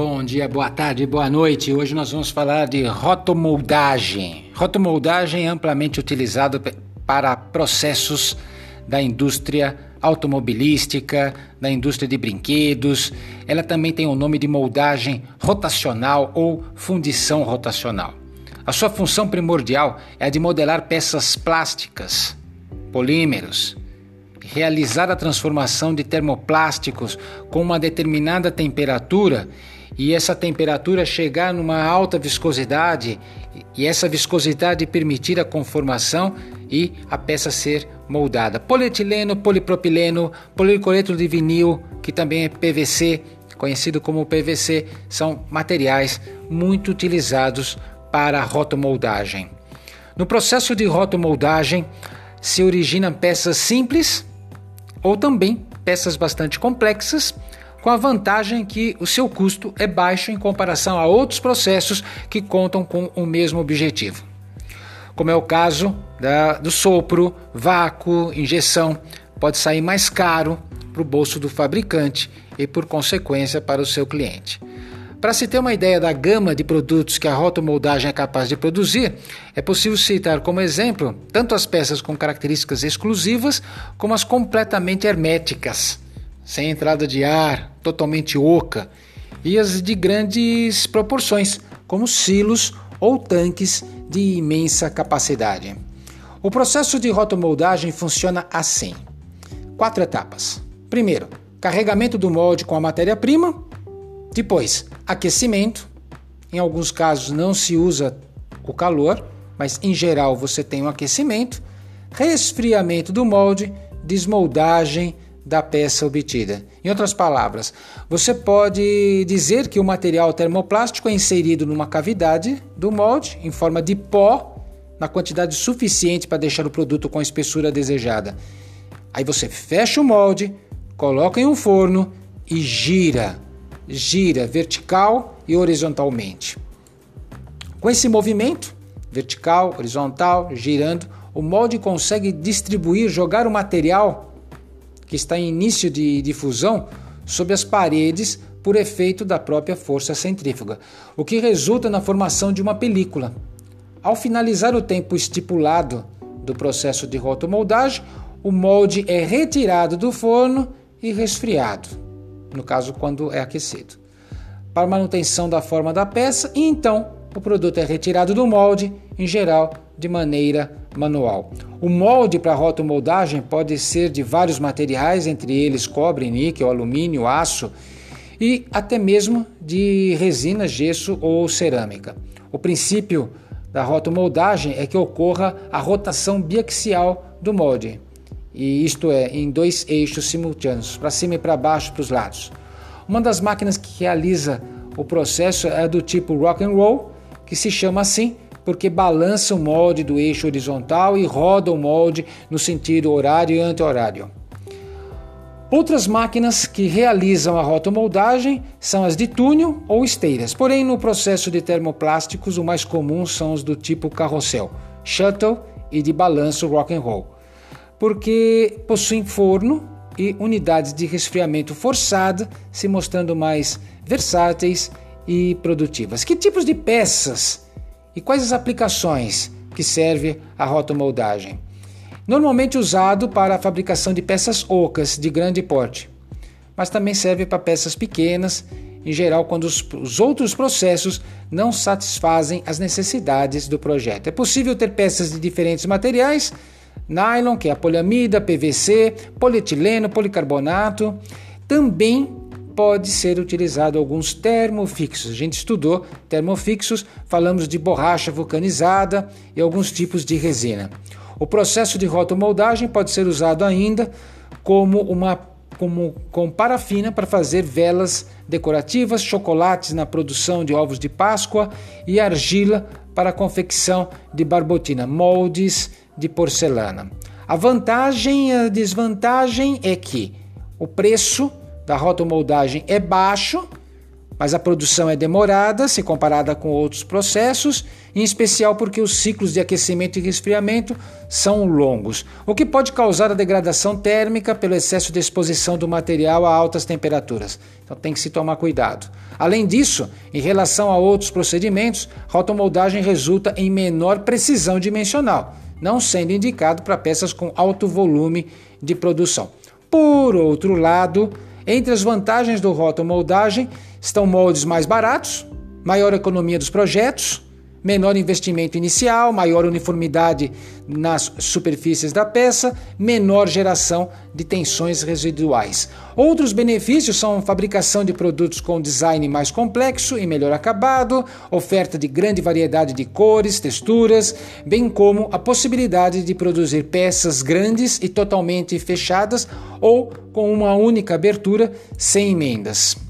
Bom dia, boa tarde, boa noite. Hoje nós vamos falar de rotomoldagem. Rotomoldagem é amplamente utilizado para processos da indústria automobilística, da indústria de brinquedos. Ela também tem o nome de moldagem rotacional ou fundição rotacional. A sua função primordial é a de modelar peças plásticas, polímeros, realizar a transformação de termoplásticos com uma determinada temperatura e essa temperatura chegar numa alta viscosidade e essa viscosidade permitir a conformação e a peça ser moldada. Polietileno, polipropileno, policoleto de vinil, que também é PVC, conhecido como PVC, são materiais muito utilizados para rotomoldagem. No processo de rotomoldagem se originam peças simples ou também peças bastante complexas com a vantagem que o seu custo é baixo em comparação a outros processos que contam com o mesmo objetivo. Como é o caso da, do sopro, vácuo, injeção, pode sair mais caro para o bolso do fabricante e, por consequência, para o seu cliente. Para se ter uma ideia da gama de produtos que a rotomoldagem é capaz de produzir, é possível citar como exemplo tanto as peças com características exclusivas como as completamente herméticas sem entrada de ar, totalmente oca, e as de grandes proporções, como silos ou tanques de imensa capacidade. O processo de rotomoldagem funciona assim: quatro etapas. Primeiro, carregamento do molde com a matéria-prima, depois, aquecimento. Em alguns casos não se usa o calor, mas em geral você tem um aquecimento, resfriamento do molde, desmoldagem, da peça obtida. Em outras palavras, você pode dizer que o material termoplástico é inserido numa cavidade do molde em forma de pó, na quantidade suficiente para deixar o produto com a espessura desejada. Aí você fecha o molde, coloca em um forno e gira, gira vertical e horizontalmente. Com esse movimento, vertical, horizontal, girando, o molde consegue distribuir, jogar o material que está em início de difusão sobre as paredes por efeito da própria força centrífuga, o que resulta na formação de uma película. Ao finalizar o tempo estipulado do processo de rotomoldagem, o molde é retirado do forno e resfriado, no caso quando é aquecido, para manutenção da forma da peça e então o produto é retirado do molde, em geral de maneira manual. O molde para rotomoldagem pode ser de vários materiais, entre eles cobre, níquel, alumínio, aço e até mesmo de resina, gesso ou cerâmica. O princípio da rotomoldagem é que ocorra a rotação biaxial do molde, e isto é, em dois eixos simultâneos, para cima e para baixo, para os lados. Uma das máquinas que realiza o processo é do tipo rock and roll, que se chama assim porque balança o molde do eixo horizontal e roda o molde no sentido horário e anti-horário. Outras máquinas que realizam a rotomoldagem são as de túnel ou esteiras, porém no processo de termoplásticos o mais comum são os do tipo carrossel, shuttle e de balanço rock and roll, porque possuem forno e unidades de resfriamento forçado, se mostrando mais versáteis e produtivas. Que tipos de peças e quais as aplicações que serve a rotomoldagem? Normalmente usado para a fabricação de peças ocas de grande porte, mas também serve para peças pequenas, em geral quando os, os outros processos não satisfazem as necessidades do projeto. É possível ter peças de diferentes materiais, nylon, que é a poliamida, PVC, polietileno, policarbonato, também pode ser utilizado alguns termofixos. A gente estudou termofixos, falamos de borracha vulcanizada e alguns tipos de resina. O processo de rotomoldagem pode ser usado ainda como uma como, com parafina para fazer velas decorativas, chocolates na produção de ovos de Páscoa e argila para a confecção de barbotina, moldes de porcelana. A vantagem e a desvantagem é que o preço da rotomoldagem é baixo, mas a produção é demorada se comparada com outros processos, em especial porque os ciclos de aquecimento e resfriamento são longos, o que pode causar a degradação térmica pelo excesso de exposição do material a altas temperaturas. Então tem que se tomar cuidado. Além disso, em relação a outros procedimentos, rotomoldagem resulta em menor precisão dimensional, não sendo indicado para peças com alto volume de produção. Por outro lado, entre as vantagens do rotomoldagem estão moldes mais baratos, maior economia dos projetos, menor investimento inicial, maior uniformidade nas superfícies da peça, menor geração de tensões residuais. Outros benefícios são fabricação de produtos com design mais complexo e melhor acabado, oferta de grande variedade de cores, texturas, bem como a possibilidade de produzir peças grandes e totalmente fechadas ou com uma única abertura sem emendas.